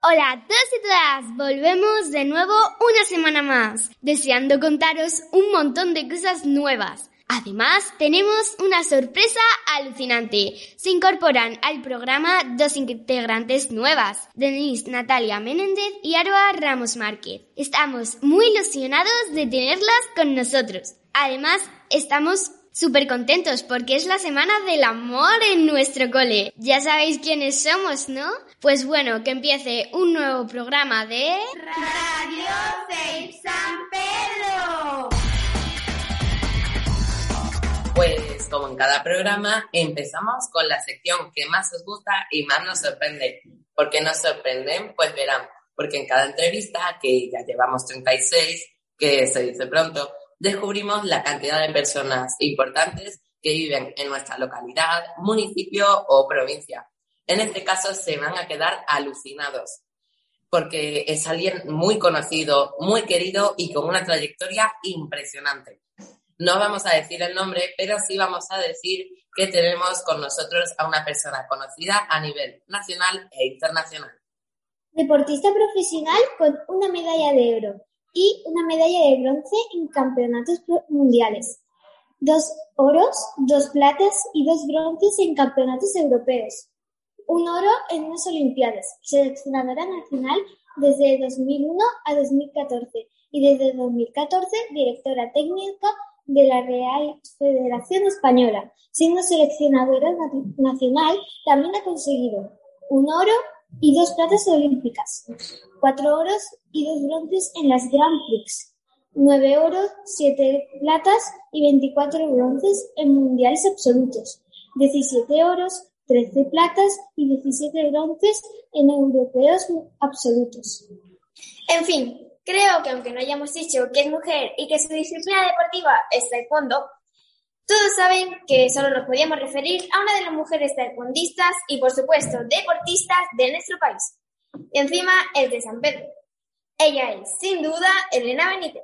Hola a todos y todas, volvemos de nuevo una semana más, deseando contaros un montón de cosas nuevas. Además, tenemos una sorpresa alucinante. Se incorporan al programa dos integrantes nuevas, Denise Natalia Menéndez y Aroa Ramos Márquez. Estamos muy ilusionados de tenerlas con nosotros. Además, estamos súper contentos porque es la semana del amor en nuestro cole. Ya sabéis quiénes somos, ¿no? Pues bueno, que empiece un nuevo programa de... Radio Safe San Pedro. Pues como en cada programa, empezamos con la sección que más os gusta y más nos sorprende. ¿Por qué nos sorprenden? Pues verán, porque en cada entrevista, que ya llevamos 36, que se dice pronto, descubrimos la cantidad de personas importantes que viven en nuestra localidad, municipio o provincia. En este caso se van a quedar alucinados, porque es alguien muy conocido, muy querido y con una trayectoria impresionante. No vamos a decir el nombre, pero sí vamos a decir que tenemos con nosotros a una persona conocida a nivel nacional e internacional. Deportista profesional con una medalla de oro y una medalla de bronce en campeonatos mundiales. Dos oros, dos platas y dos bronces en campeonatos europeos. Un oro en unas Olimpiadas. Seleccionadora nacional desde 2001 a 2014 y desde 2014 directora técnica de la Real Federación Española. Siendo seleccionadora nacional, también ha conseguido un oro y dos platas olímpicas, cuatro oros y dos bronces en las Grand Prix, nueve oros, siete platas y veinticuatro bronces en mundiales absolutos, diecisiete oros, trece platas y diecisiete bronces en europeos absolutos. En fin, Creo que aunque no hayamos dicho que es mujer y que su disciplina deportiva es taekwondo, todos saben que solo nos podíamos referir a una de las mujeres taekwondistas y, por supuesto, deportistas de nuestro país. Y encima es de San Pedro. Ella es, sin duda, Elena Benítez.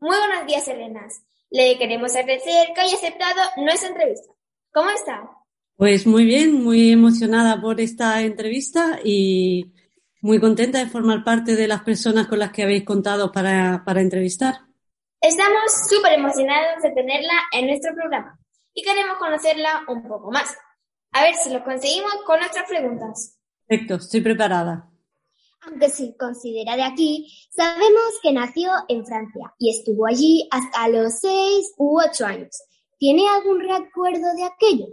Muy buenos días, Elena. Le queremos agradecer que haya aceptado nuestra entrevista. ¿Cómo está? Pues muy bien, muy emocionada por esta entrevista y muy contenta de formar parte de las personas con las que habéis contado para, para entrevistar. Estamos súper emocionados de tenerla en nuestro programa y queremos conocerla un poco más. A ver si lo conseguimos con nuestras preguntas. Perfecto, estoy preparada. Aunque se considera de aquí, sabemos que nació en Francia y estuvo allí hasta los seis u ocho años. ¿Tiene algún recuerdo de aquello?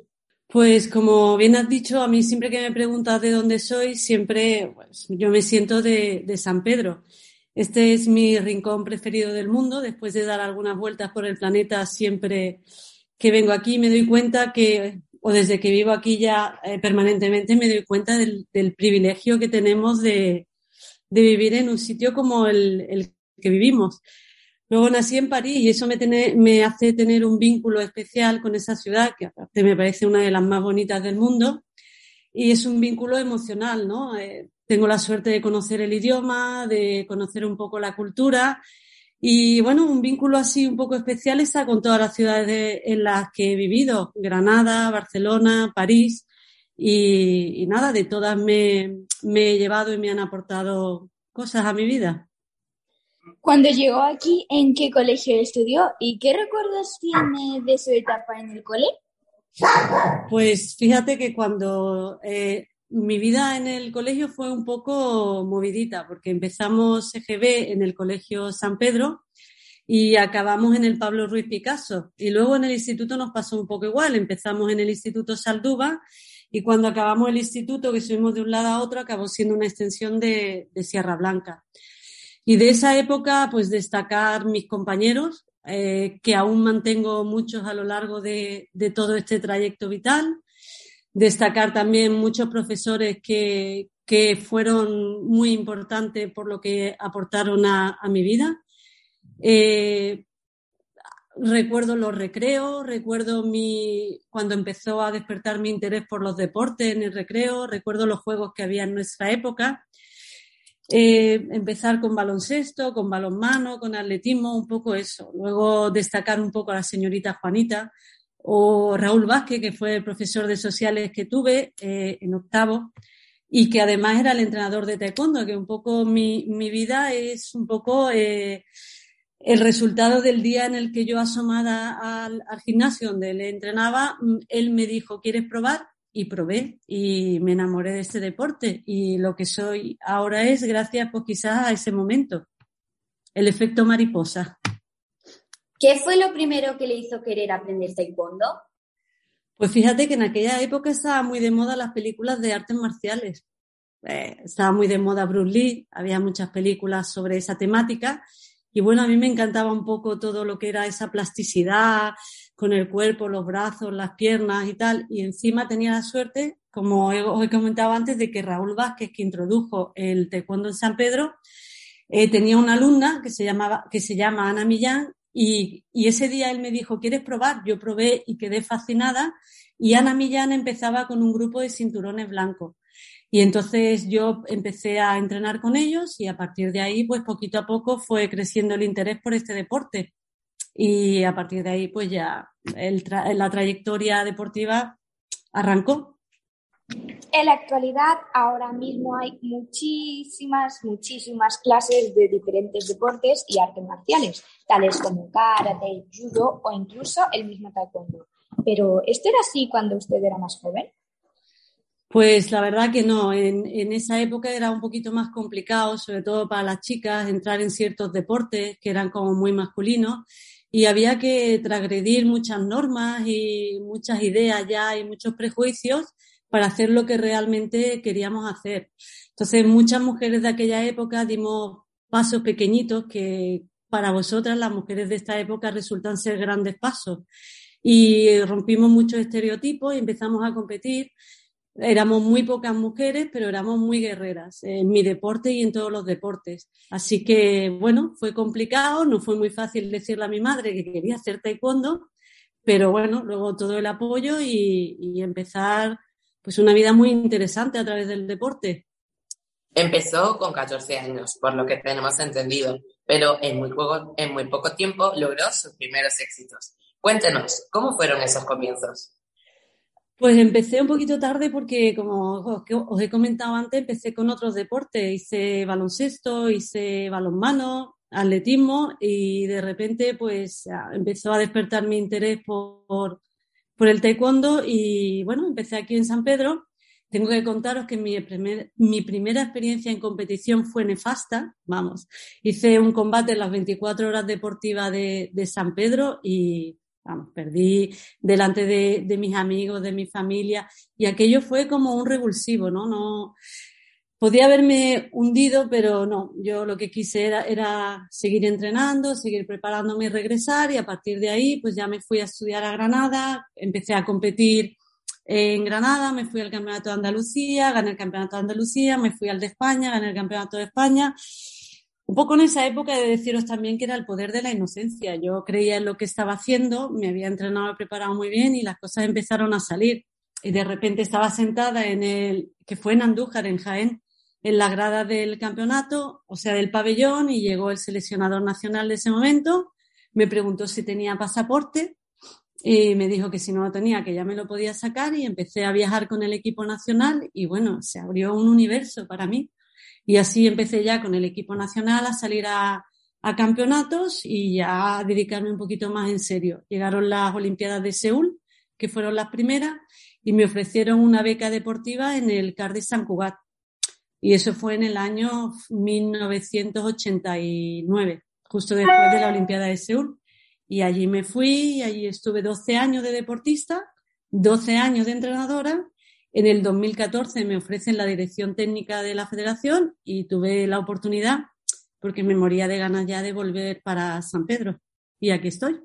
Pues como bien has dicho, a mí siempre que me preguntas de dónde soy, siempre pues, yo me siento de, de, San Pedro. Este es mi rincón preferido del mundo. Después de dar algunas vueltas por el planeta, siempre que vengo aquí me doy cuenta que, o desde que vivo aquí ya eh, permanentemente, me doy cuenta del, privilegio que tenemos de, de, vivir en un sitio como el, que vivimos. Luego nací en París y eso me, hace tener un vínculo especial con esa ciudad, que aparte me parece una de las más bonitas del mundo. Y es un vínculo emocional, ¿no? Eh, tengo la suerte de conocer el idioma, de conocer un poco la cultura. Y bueno, un vínculo así un poco especial está con todas las ciudades de, en las que he vivido, Granada, Barcelona, París. Y, y nada, de todas me, me he llevado y me han aportado cosas a mi vida. Cuando llegó aquí, ¿en qué colegio estudió y qué recuerdos tiene de su etapa en el cole? Pues fíjate que cuando eh, mi vida en el colegio fue un poco movidita, porque empezamos EGB en el colegio San Pedro y acabamos en el Pablo Ruiz Picasso. Y luego en el instituto nos pasó un poco igual. Empezamos en el Instituto Salduba y cuando acabamos el instituto, que subimos de un lado a otro, acabó siendo una extensión de, Sierra Blanca. Y de esa época, pues destacar mis compañeros, eh, que aún mantengo muchos a lo largo de, todo este trayecto vital. Destacar también muchos profesores que, que fueron muy importantes por lo que aportaron a, mi vida. Eh, recuerdo los recreos, recuerdo mi, cuando empezó a despertar mi interés por los deportes en el recreo, recuerdo los juegos que había en nuestra época. Eh, empezar con baloncesto, con balonmano, con atletismo, un poco eso. Luego destacar un poco a la señorita Juanita o Raúl Vázquez, que fue el profesor de sociales que tuve eh, en octavo y que además era el entrenador de taekwondo, que un poco mi, mi vida es un poco eh, el resultado del día en el que yo asomada al, al, gimnasio donde le entrenaba, mm, él me dijo, ¿quieres probar? Y probé y me enamoré de este deporte y lo que soy ahora es gracias pues quizás a ese momento, el efecto mariposa. ¿Qué fue lo primero que le hizo querer aprender taekwondo? Pues fíjate que en aquella época estaba muy de moda las películas de artes marciales. Eh, estaba muy de moda Bruce Lee, había muchas películas sobre esa temática y bueno, a mí me encantaba un poco todo lo que era esa plasticidad con el cuerpo, los brazos, las piernas y tal. Y encima tenía la suerte, como os he comentado antes, de que Raúl Vázquez, que introdujo el taekwondo en San Pedro, eh, tenía una alumna que se, llamaba, que se llama Ana Millán y, ese día él me dijo, ¿quieres probar? Yo probé y quedé fascinada. Y Ana Millán empezaba con un grupo de cinturones blancos. Y entonces yo empecé a entrenar con ellos y a partir de ahí, pues poquito a poco fue creciendo el interés por este deporte. Y a partir de ahí, pues ya la trayectoria deportiva arrancó. En la actualidad, ahora mismo hay muchísimas, muchísimas clases de diferentes deportes y artes marciales, tales como karate, judo o incluso el mismo taekwondo. Pero, ¿esto era así cuando usted era más joven? Pues la verdad que no, en, en, esa época era un poquito más complicado, sobre todo para las chicas, entrar en ciertos deportes que eran como muy masculinos y había que transgredir muchas normas y muchas ideas ya y muchos prejuicios para hacer lo que realmente queríamos hacer. Entonces muchas mujeres de aquella época dimos pasos pequeñitos que para vosotras, las mujeres de esta época, resultan ser grandes pasos. Y rompimos muchos estereotipos y empezamos a competir éramos muy pocas mujeres, pero éramos muy guerreras en mi deporte y en todos los deportes. Así que, bueno, fue complicado, no fue muy fácil decirle a mi madre que quería hacer taekwondo, pero bueno, luego todo el apoyo y, empezar pues una vida muy interesante a través del deporte. Empezó con 14 años, por lo que tenemos entendido, pero en muy poco, en muy poco tiempo logró sus primeros éxitos. Cuéntenos, ¿cómo fueron esos comienzos? Pues empecé un poquito tarde porque, como os he comentado antes, empecé con otros deportes. Hice baloncesto, hice balonmano, atletismo y de repente pues empezó a despertar mi interés por, por el taekwondo y bueno, empecé aquí en San Pedro. Tengo que contaros que mi, mi primera experiencia en competición fue nefasta, vamos. Hice un combate en las 24 horas deportivas de, de San Pedro y Vamos, perdí delante de, mis amigos, de mi familia, y aquello fue como un revulsivo, ¿no? No, podía haberme hundido, pero no, yo lo que quise era, era, seguir entrenando, seguir preparándome y regresar y a partir de ahí pues ya me fui a estudiar a Granada, empecé a competir en Granada, me fui al Campeonato de Andalucía, gané el Campeonato de Andalucía, me fui al de España, gané el Campeonato de España un poco en esa época de deciros también que era el poder de la inocencia. Yo creía en lo que estaba haciendo, me había entrenado y preparado muy bien y las cosas empezaron a salir. Y de repente estaba sentada en el, que fue en Andújar, en Jaén, en la grada del campeonato, o sea, del pabellón, y llegó el seleccionador nacional de ese momento, me preguntó si tenía pasaporte y me dijo que si no lo tenía, que ya me lo podía sacar y empecé a viajar con el equipo nacional y bueno, se abrió un universo para mí. Y así empecé ya con el equipo nacional a salir a, a campeonatos y ya a dedicarme un poquito más en serio. Llegaron las Olimpiadas de Seúl, que fueron las primeras, y me ofrecieron una beca deportiva en el CAR de San Cugat. Y eso fue en el año 1989, justo después de la Olimpiada de Seúl. Y allí me fui, y allí estuve 12 años de deportista, 12 años de entrenadora en el 2014 me ofrecen la dirección técnica de la federación y tuve la oportunidad, porque me moría de ganas ya de volver para San Pedro. Y aquí estoy.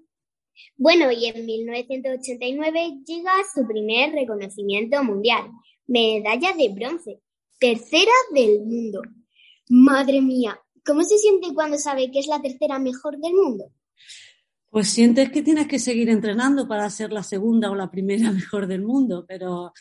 Bueno, y en 1989 llega su primer reconocimiento mundial, medalla de bronce. Tercera del mundo. Madre mía, ¿cómo se siente cuando sabe que es la tercera mejor del mundo? Pues sientes que tienes que seguir entrenando para ser la segunda o la primera mejor del mundo, pero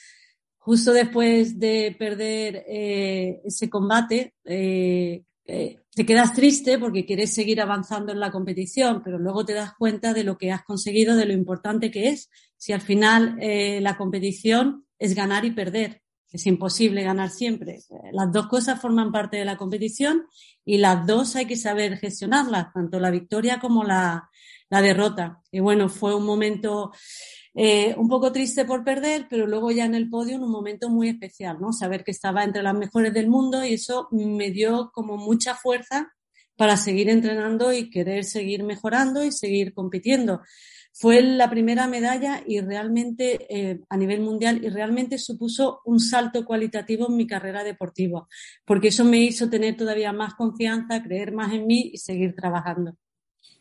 justo después de perder eh, ese combate, eh, eh, te quedas triste porque quieres seguir avanzando en la competición, pero luego te das cuenta de lo que has conseguido, de lo importante que es. Si al final la competición es ganar y perder, es imposible ganar siempre. Las dos cosas forman parte de la competición y las dos hay que saber gestionarlas, tanto la victoria como la, derrota. Y bueno, fue un momento eh, un poco triste por perder, pero luego ya en el podio un momento muy especial, ¿no? Saber que estaba entre las mejores del mundo y eso me dio como mucha fuerza para seguir entrenando y querer seguir mejorando y seguir compitiendo. Fue la primera medalla y realmente eh, a nivel mundial y realmente supuso un salto cualitativo en mi carrera deportiva, porque eso me hizo tener todavía más confianza, creer más en mí y seguir trabajando.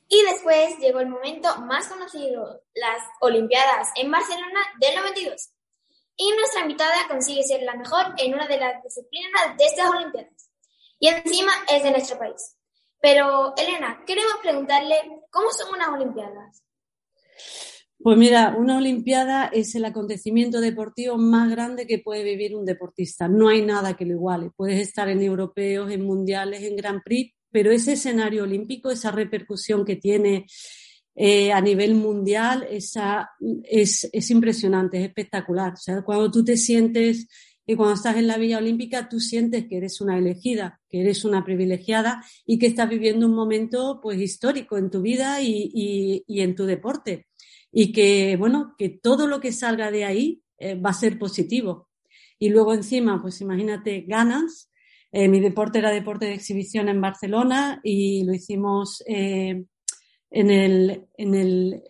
Y después llegó el momento más conocido, las Olimpiadas en Barcelona del 92. Y nuestra invitada consigue ser la mejor en una de las disciplinas de estas Olimpiadas. Y encima es de nuestro país. Pero, Elena, queremos preguntarle, ¿cómo son unas Olimpiadas? Pues mira, una Olimpiada es el acontecimiento deportivo más grande que puede vivir un deportista. No hay nada que lo iguale. Puedes estar en europeos, en mundiales, en Grand Prix, pero ese escenario olímpico, esa repercusión que tiene eh, a nivel mundial, esa, es, es, impresionante, es espectacular. O sea, cuando tú te sientes y cuando estás en la Villa Olímpica, tú sientes que eres una elegida, que eres una privilegiada y que estás viviendo un momento pues histórico en tu vida y en tu deporte. Y que, bueno, que todo lo que salga de ahí eh, va a ser positivo. Y luego encima, pues imagínate, ganas eh, mi deporte era deporte de exhibición en Barcelona y lo hicimos eh, en el, en el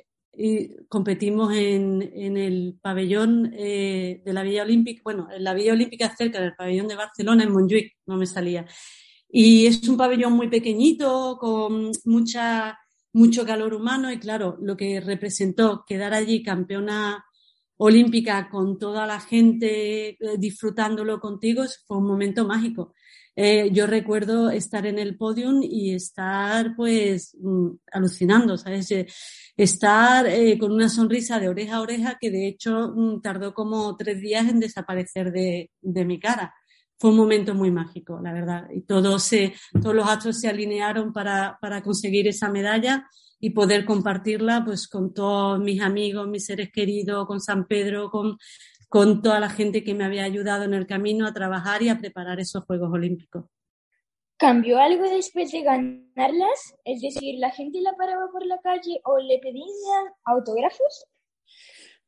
competimos en, el pabellón de la Villa Olímpica, bueno, en la Villa Olímpica cerca del pabellón de Barcelona, en Montjuic, no me salía. Y es un pabellón muy pequeñito, con mucha, mucho calor humano y claro, lo que representó quedar allí campeona olímpica con toda la gente disfrutándolo contigo fue un momento mágico. Eh, yo recuerdo estar en el podium y estar pues mm, alucinando, ¿sabes? Eh, estar eh, con una sonrisa de oreja a oreja que de hecho mm, tardó como tres días en desaparecer de, de, mi cara. Fue un momento muy mágico, la verdad. Y todos, se, todos los astros se alinearon para, para conseguir esa medalla y poder compartirla pues con todos mis amigos, mis seres queridos, con San Pedro, con con toda la gente que me había ayudado en el camino a trabajar y a preparar esos Juegos Olímpicos. ¿Cambió algo después de ganarlas? Es decir, ¿la gente la paraba por la calle o le pedían autógrafos?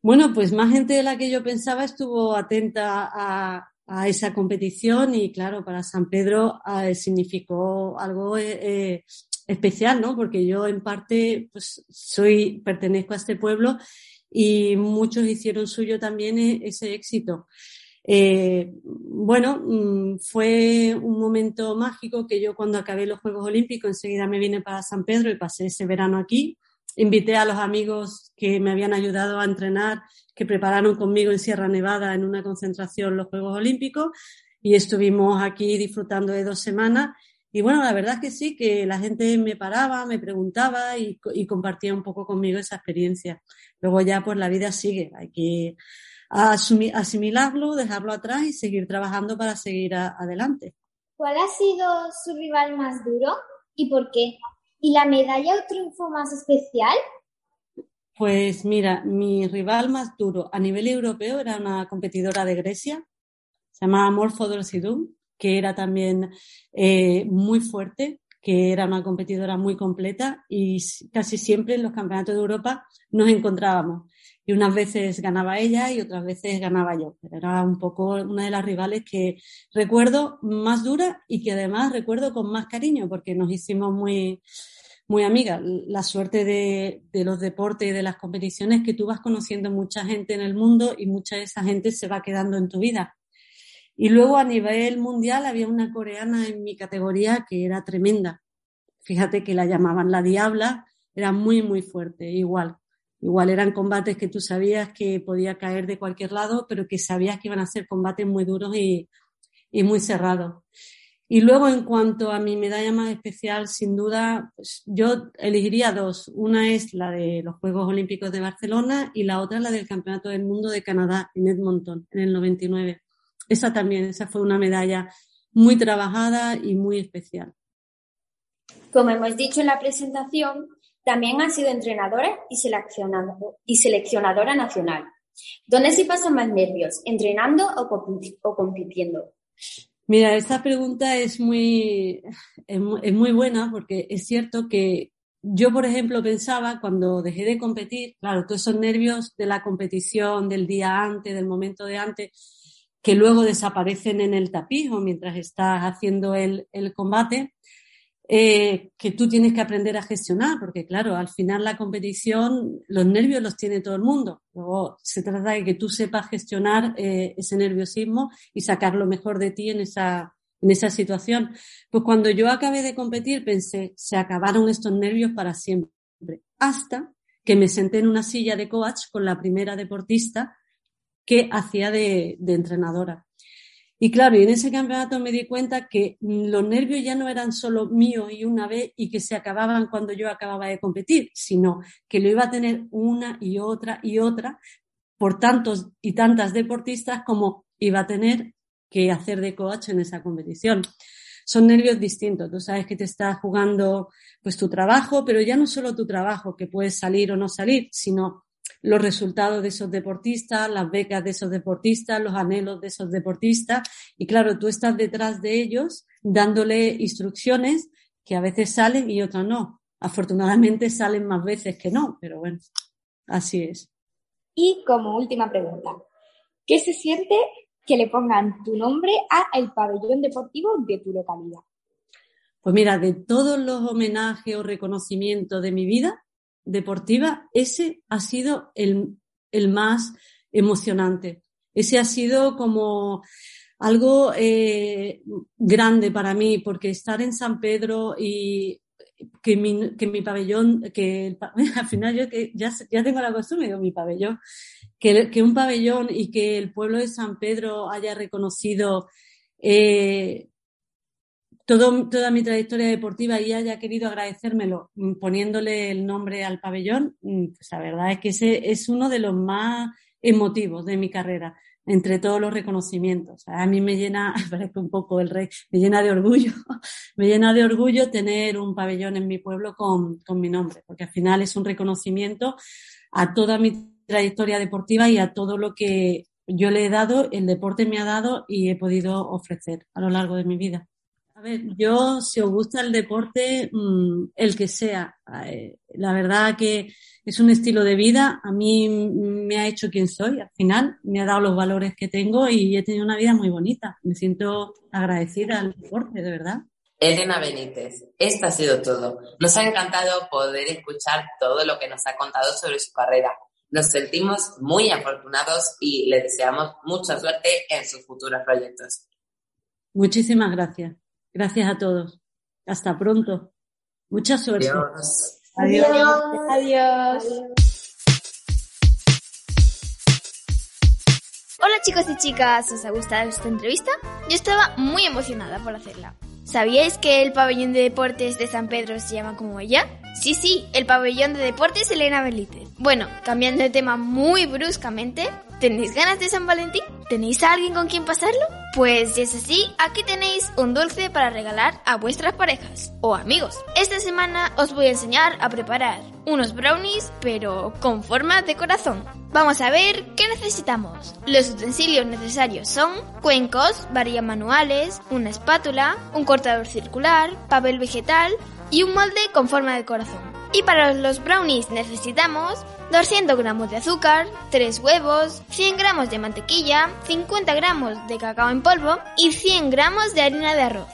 Bueno, pues más gente de la que yo pensaba estuvo atenta a, esa competición y claro, para San Pedro eh, significó algo eh, eh, especial, ¿no? Porque yo en parte pues soy, pertenezco a este pueblo y muchos hicieron suyo también ese éxito. Bueno, mm, fue un momento mágico que yo cuando acabé los Juegos Olímpicos enseguida me vine para San Pedro y pasé ese verano aquí. Invité a los amigos que me habían ayudado a entrenar, que prepararon conmigo en Sierra Nevada en una concentración los Juegos Olímpicos y estuvimos aquí disfrutando de dos semanas y bueno, la verdad es que sí, que la gente me paraba, me preguntaba y, compartía un poco conmigo esa experiencia. Luego ya pues la vida sigue, hay que asimilarlo, dejarlo atrás y seguir trabajando para seguir adelante. ¿Cuál ha sido su rival más duro y por qué? ¿Y la medalla o triunfo más especial? Pues mira, mi rival más duro a nivel europeo era una competidora de Grecia, se llamaba Morfo Dorsidum, que era también eh, muy fuerte, que era una competidora muy completa y casi siempre en los campeonatos de Europa nos encontrábamos. Y unas veces ganaba ella y otras veces ganaba yo. Era un poco una de las rivales que recuerdo más dura y que además recuerdo con más cariño porque nos hicimos muy, muy amigas. La suerte de, de, los deportes y de las competiciones es que tú vas conociendo mucha gente en el mundo y mucha de esa gente se va quedando en tu vida. Y luego a nivel mundial había una coreana en mi categoría que era tremenda. Fíjate que la llamaban la diabla, era muy, muy fuerte, igual. Igual eran combates que tú sabías que podía caer de cualquier lado, pero que sabías que iban a ser combates muy duros y, muy cerrado. Y luego, en cuanto a mi medalla más especial, sin duda, pues yo elegiría dos. Una es la de los Juegos Olímpicos de Barcelona y la otra la del Campeonato del Mundo de Canadá en Edmonton en el 99. Esa también, esa fue una medalla muy trabajada y muy especial. Como hemos dicho en la presentación, también ha sido entrenadora y, seleccionadora nacional. ¿Dónde se pasan más nervios? ¿Entrenando o compitiendo? Mira, esta pregunta es muy, es muy buena porque es cierto que yo, por ejemplo, pensaba cuando dejé de competir, claro, todos esos nervios de la competición, del día antes, del momento de antes, que luego desaparecen en el tapiz mientras estás haciendo el, el combate, eh, que tú tienes que aprender a gestionar, porque claro, al final la competición, los nervios los tiene todo el mundo. Luego se trata de que tú sepas gestionar eh, ese nerviosismo y sacar lo mejor de ti en esa, en esa situación. Pues cuando yo acabé de competir pensé, se acabaron estos nervios para siempre. Hasta que me senté en una silla de coach con la primera deportista que hacía de, de entrenadora. Y claro, y en ese campeonato me di cuenta que los nervios ya no eran solo míos y una vez y que se acababan cuando yo acababa de competir, sino que lo iba a tener una y otra y otra por tantos y tantas deportistas como iba a tener que hacer de coach en esa competición. Son nervios distintos. Tú sabes que te estás jugando pues tu trabajo, pero ya no solo tu trabajo, que puedes salir o no salir, sino los resultados de esos deportistas, las becas de esos deportistas, los anhelos de esos deportistas. Y claro, tú estás detrás de ellos dándole instrucciones que a veces salen y otras no. Afortunadamente salen más veces que no, pero bueno, así es. Y como última pregunta, ¿qué se siente que le pongan tu nombre a el pabellón deportivo de tu localidad? Pues mira, de todos los homenajes o reconocimientos de mi vida, deportiva, ese ha sido el, el más emocionante. Ese ha sido como algo eh, grande para mí, porque estar en San Pedro y que mi, que mi pabellón, que al final yo ya, ya tengo la costumbre, digo mi pabellón, que, que un pabellón y que el pueblo de San Pedro haya reconocido eh, toda mi trayectoria deportiva y haya querido agradecérmelo mm, poniéndole el nombre al pabellón, mm, pues la verdad es que ese es uno de los más emotivos de mi carrera, entre todos los reconocimientos. A mí me llena, parece un poco el rey, me llena de orgullo, me llena de orgullo tener un pabellón en mi pueblo con, con mi nombre, porque al final es un reconocimiento a toda mi trayectoria deportiva y a todo lo que yo le he dado, el deporte me ha dado y he podido ofrecer a lo largo de mi vida. A ver, yo, si os gusta el deporte, mm, el que sea, eh, la verdad que es un estilo de vida, a mí me ha hecho quien soy, al final me ha dado los valores que tengo y he tenido una vida muy bonita. Me siento agradecida al deporte, de verdad. Elena Benítez, esto ha sido todo. Nos ha encantado poder escuchar todo lo que nos ha contado sobre su carrera. Nos sentimos muy afortunados y le deseamos mucha suerte en sus futuros proyectos. Muchísimas gracias. Gracias a todos. Hasta pronto. Mucha suerte. Adiós. Adiós. Hola chicos y chicas, ¿os ha gustado esta entrevista? Yo estaba muy emocionada por hacerla. ¿Sabíais que el pabellón de deportes de San Pedro se llama como ella? Sí, sí, el pabellón de deportes Elena Benítez. Bueno, cambiando de tema muy bruscamente, ¿tenéis ganas de San Valentín? ¿Tenéis a alguien con quien pasarlo? Pues si es así, aquí tenéis un dulce para regalar a vuestras parejas o amigos. Esta semana os voy a enseñar a preparar unos brownies, pero con forma de corazón. Vamos a ver qué necesitamos. Los utensilios necesarios son cuencos, varillas manuales, una espátula, un cortador circular, papel vegetal y un molde con forma de corazón. Y para los brownies necesitamos 200 gramos de azúcar, 3 huevos, 100 gramos de mantequilla, 50 gramos de cacao en polvo y 100 gramos de harina de arroz.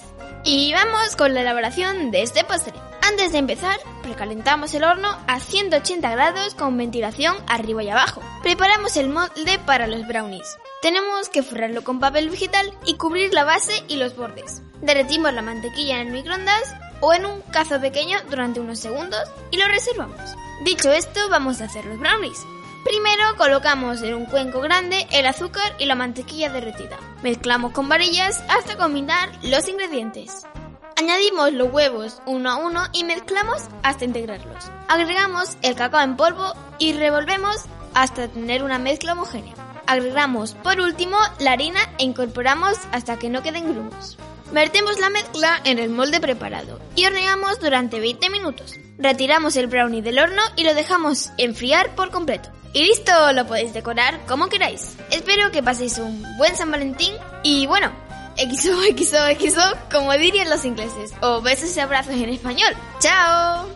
Y vamos con la elaboración de este postre. Antes de empezar, precalentamos el horno a 180 grados con ventilación arriba y abajo. Preparamos el molde para los brownies. Tenemos que forrarlo con papel vegetal y cubrir la base y los bordes. Derretimos la mantequilla en el microondas o en un cazo pequeño durante unos segundos y lo reservamos. Dicho esto, vamos a hacer los brownies. Primero colocamos en un cuenco grande el azúcar y la mantequilla derretida. Mezclamos con varillas hasta combinar los ingredientes. Añadimos los huevos uno a uno y mezclamos hasta integrarlos. Agregamos el cacao en polvo y revolvemos hasta tener una mezcla homogénea. Agregamos por último la harina e incorporamos hasta que no queden grumos. Vertemos la mezcla en el molde preparado y horneamos durante 20 minutos. Retiramos el brownie del horno y lo dejamos enfriar por completo. Y listo, lo podéis decorar como queráis. Espero que paséis un buen San Valentín y bueno, XOXOXO como dirían los ingleses. O besos y abrazos en español. ¡Chao!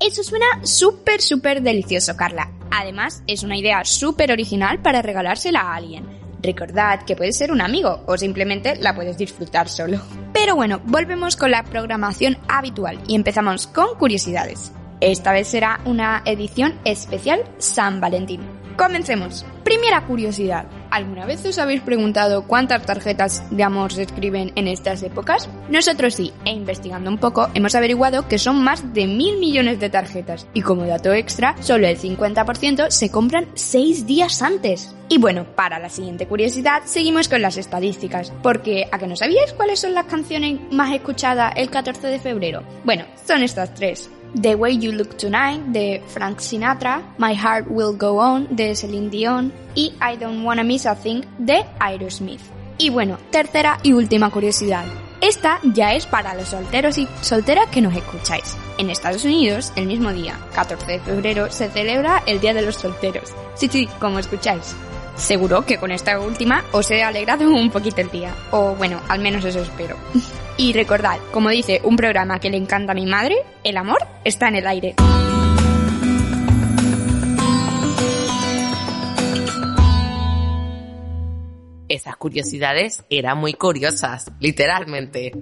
Eso suena súper, súper delicioso, Carla. Además, es una idea súper original para regalársela a alguien. Recordad que puede ser un amigo o simplemente la puedes disfrutar solo. Pero bueno, volvemos con la programación habitual y empezamos con curiosidades. Esta vez será una edición especial San Valentín. Comencemos. Primera curiosidad. ¿Alguna vez os habéis preguntado cuántas tarjetas de amor se escriben en estas épocas? Nosotros sí, e investigando un poco, hemos averiguado que son más de mil millones de tarjetas. Y como dato extra, solo el 50% se compran seis días antes. Y bueno, para la siguiente curiosidad, seguimos con las estadísticas. Porque, ¿a que no sabíais cuáles son las canciones más escuchadas el 14 de febrero? Bueno, son estas tres. The Way You Look Tonight de Frank Sinatra, My Heart Will Go On de Celine Dion y I Don't Wanna Miss a Thing de Aerosmith. Y bueno, tercera y última curiosidad. Esta ya es para los solteros y solteras que nos escucháis. En Estados Unidos, el mismo día, 14 de febrero, se celebra el Día de los Solteros. Sí, sí, como escucháis. Seguro que con esta última os he alegrado un poquito el día. O bueno, al menos eso espero. Y recordad, como dice un programa que le encanta a mi madre, el amor está en el aire. Esas curiosidades eran muy curiosas, literalmente.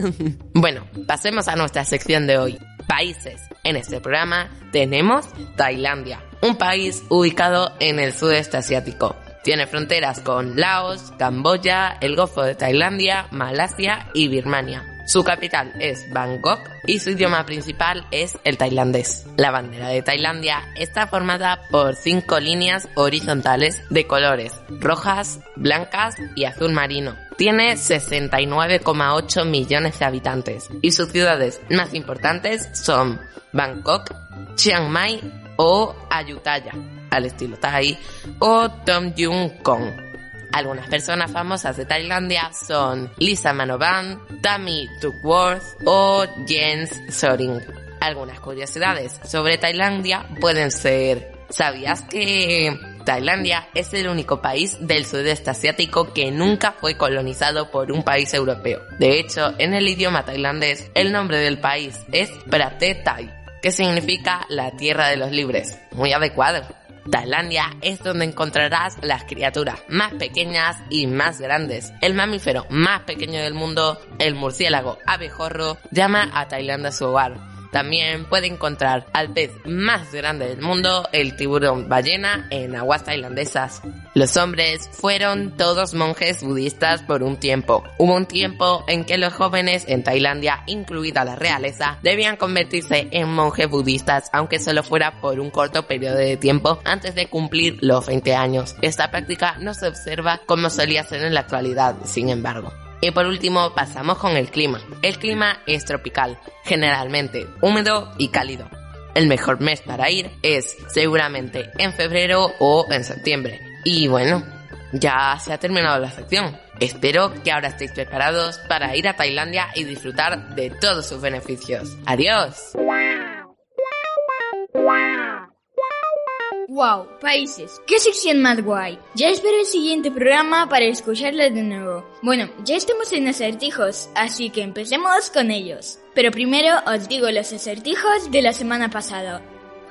bueno, pasemos a nuestra sección de hoy. Países. En este programa tenemos Tailandia, un país ubicado en el sudeste asiático. Tiene fronteras con Laos, Camboya, el Golfo de Tailandia, Malasia y Birmania. Su capital es Bangkok y su idioma principal es el tailandés. La bandera de Tailandia está formada por cinco líneas horizontales de colores rojas, blancas y azul marino. Tiene 69,8 millones de habitantes y sus ciudades más importantes son Bangkok, Chiang Mai o Ayutthaya al estilo Thai, o Tom Jung Kong. Algunas personas famosas de Tailandia son Lisa Manoban, Tammy Duckworth o Jens Soring. Algunas curiosidades sobre Tailandia pueden ser, ¿sabías que Tailandia es el único país del sudeste asiático que nunca fue colonizado por un país europeo? De hecho, en el idioma tailandés, el nombre del país es Prate Thai, que significa la tierra de los libres. Muy adecuado. Tailandia es donde encontrarás las criaturas más pequeñas y más grandes. El mamífero más pequeño del mundo, el murciélago abejorro, llama a Tailandia su hogar también puede encontrar al pez más grande del mundo, el tiburón ballena, en aguas tailandesas. Los hombres fueron todos monjes budistas por un tiempo. Hubo un tiempo en que los jóvenes en Tailandia, incluida la realeza, debían convertirse en monjes budistas, aunque solo fuera por un corto periodo de tiempo antes de cumplir los 20 años. Esta práctica no se observa como solía ser en la actualidad, sin embargo. Y por último pasamos con el clima. El clima es tropical, generalmente húmedo y cálido. El mejor mes para ir es seguramente en febrero o en septiembre. Y bueno, ya se ha terminado la sección. Espero que ahora estéis preparados para ir a Tailandia y disfrutar de todos sus beneficios. ¡Adiós! ¡Wow! Países, qué sección más guay. Ya espero el siguiente programa para escucharles de nuevo. Bueno, ya estamos en acertijos, así que empecemos con ellos. Pero primero os digo los acertijos de la semana pasada.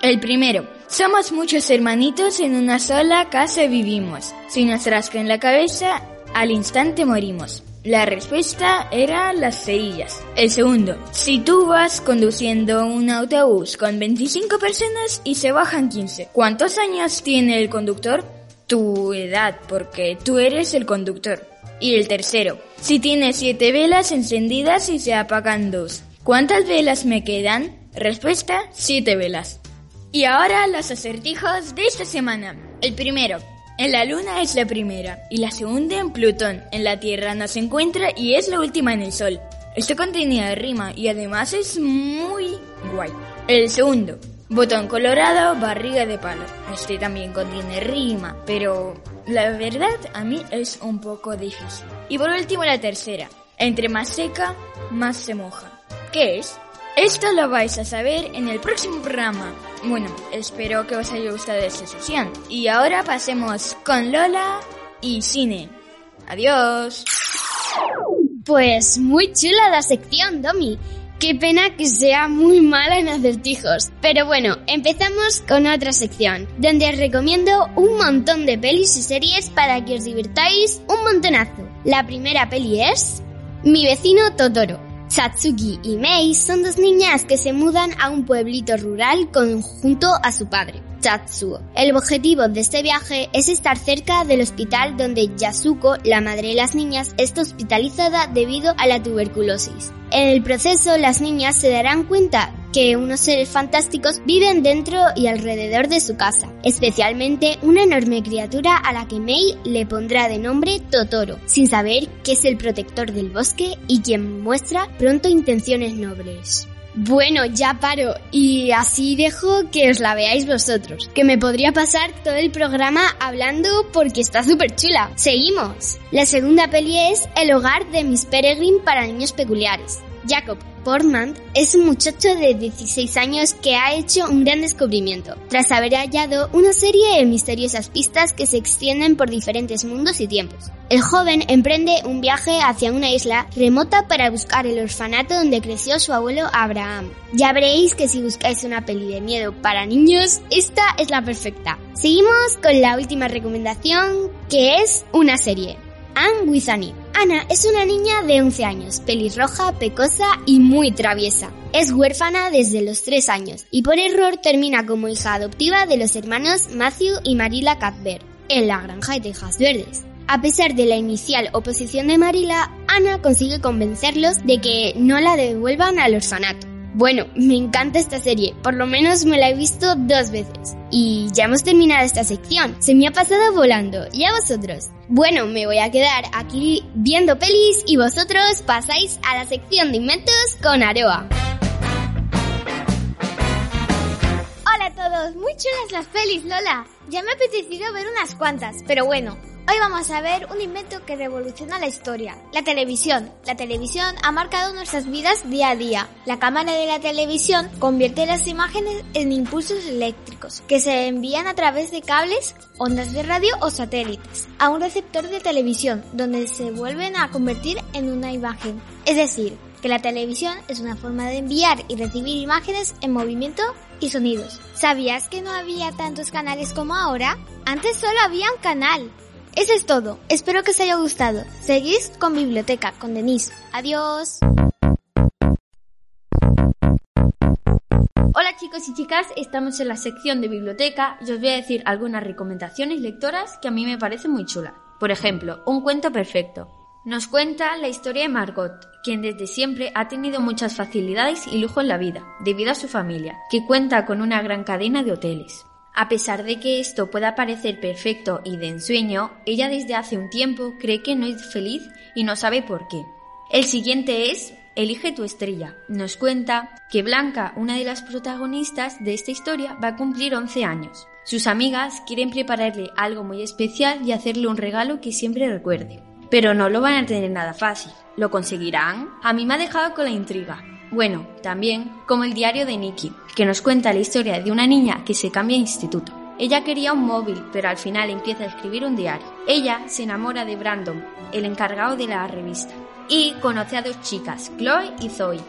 El primero, somos muchos hermanitos en una sola casa vivimos. Si nos rascan la cabeza, al instante morimos. La respuesta era las cerillas. El segundo, si tú vas conduciendo un autobús con 25 personas y se bajan 15, ¿cuántos años tiene el conductor? Tu edad, porque tú eres el conductor. Y el tercero, si tienes 7 velas encendidas y se apagan dos, ¿cuántas velas me quedan? Respuesta, siete velas. Y ahora los acertijos de esta semana. El primero. En la Luna es la primera y la segunda en Plutón. En la Tierra no se encuentra y es la última en el Sol. Esto contenía rima y además es muy guay. El segundo. Botón colorado, barriga de palo. Este también contiene rima, pero la verdad a mí es un poco difícil. Y por último la tercera. Entre más seca, más se moja. ¿Qué es? Esto lo vais a saber en el próximo programa. Bueno, espero que os haya gustado esta sesión. Y ahora pasemos con Lola y cine. Adiós. Pues muy chula la sección, Domi. Qué pena que sea muy mala en acertijos. Pero bueno, empezamos con otra sección, donde os recomiendo un montón de pelis y series para que os divirtáis un montonazo. La primera peli es Mi vecino Totoro. Satsuki y Mei son dos niñas que se mudan a un pueblito rural junto a su padre, Tatsuo. El objetivo de este viaje es estar cerca del hospital donde Yasuko, la madre de las niñas, está hospitalizada debido a la tuberculosis. En el proceso, las niñas se darán cuenta que unos seres fantásticos viven dentro y alrededor de su casa, especialmente una enorme criatura a la que Mei le pondrá de nombre Totoro, sin saber que es el protector del bosque y quien muestra pronto intenciones nobles. Bueno, ya paro y así dejo que os la veáis vosotros, que me podría pasar todo el programa hablando porque está súper chula. Seguimos. La segunda peli es El hogar de Miss Peregrine para niños peculiares. Jacob Portman es un muchacho de 16 años que ha hecho un gran descubrimiento, tras haber hallado una serie de misteriosas pistas que se extienden por diferentes mundos y tiempos. El joven emprende un viaje hacia una isla remota para buscar el orfanato donde creció su abuelo Abraham. Ya veréis que si buscáis una peli de miedo para niños, esta es la perfecta. Seguimos con la última recomendación, que es una serie. Anne with Ana es una niña de 11 años, pelirroja, pecosa y muy traviesa. Es huérfana desde los 3 años y por error termina como hija adoptiva de los hermanos Matthew y Marila Cuthbert en la granja de Tejas Verdes. A pesar de la inicial oposición de Marila, Ana consigue convencerlos de que no la devuelvan al orfanato. Bueno, me encanta esta serie, por lo menos me la he visto dos veces. Y ya hemos terminado esta sección, se me ha pasado volando, ¿y a vosotros? Bueno, me voy a quedar aquí viendo pelis y vosotros pasáis a la sección de inventos con Aroa. Hola a todos, muy chulas las pelis, Lola. Ya me apetecido ver unas cuantas, pero bueno, Hoy vamos a ver un invento que revoluciona la historia, la televisión. La televisión ha marcado nuestras vidas día a día. La cámara de la televisión convierte las imágenes en impulsos eléctricos que se envían a través de cables, ondas de radio o satélites a un receptor de televisión donde se vuelven a convertir en una imagen. Es decir, que la televisión es una forma de enviar y recibir imágenes en movimiento y sonidos. ¿Sabías que no había tantos canales como ahora? Antes solo había un canal. Eso es todo. Espero que os haya gustado. Seguís con Biblioteca con Denise. Adiós. Hola chicos y chicas, estamos en la sección de biblioteca y os voy a decir algunas recomendaciones lectoras que a mí me parecen muy chulas. Por ejemplo, Un cuento perfecto. Nos cuenta la historia de Margot, quien desde siempre ha tenido muchas facilidades y lujo en la vida, debido a su familia, que cuenta con una gran cadena de hoteles. A pesar de que esto pueda parecer perfecto y de ensueño, ella desde hace un tiempo cree que no es feliz y no sabe por qué. El siguiente es Elige tu estrella. Nos cuenta que Blanca, una de las protagonistas de esta historia, va a cumplir 11 años. Sus amigas quieren prepararle algo muy especial y hacerle un regalo que siempre recuerde. Pero no lo van a tener nada fácil. ¿Lo conseguirán? A mí me ha dejado con la intriga. Bueno, también como el diario de Nikki, que nos cuenta la historia de una niña que se cambia de instituto. Ella quería un móvil, pero al final empieza a escribir un diario. Ella se enamora de Brandon, el encargado de la revista, y conoce a dos chicas, Chloe y Zoe.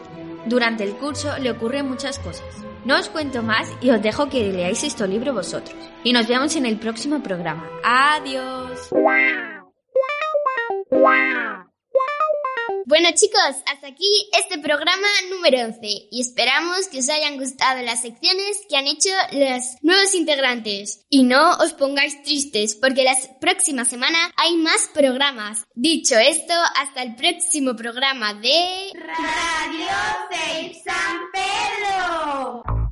Durante el curso le ocurren muchas cosas. No os cuento más y os dejo que leáis este libro vosotros. Y nos vemos en el próximo programa. Adiós. Bueno chicos, hasta aquí este programa número 11 y esperamos que os hayan gustado las secciones que han hecho los nuevos integrantes. Y no os pongáis tristes porque la próxima semana hay más programas. Dicho esto, hasta el próximo programa de Radio Safe San Pedro.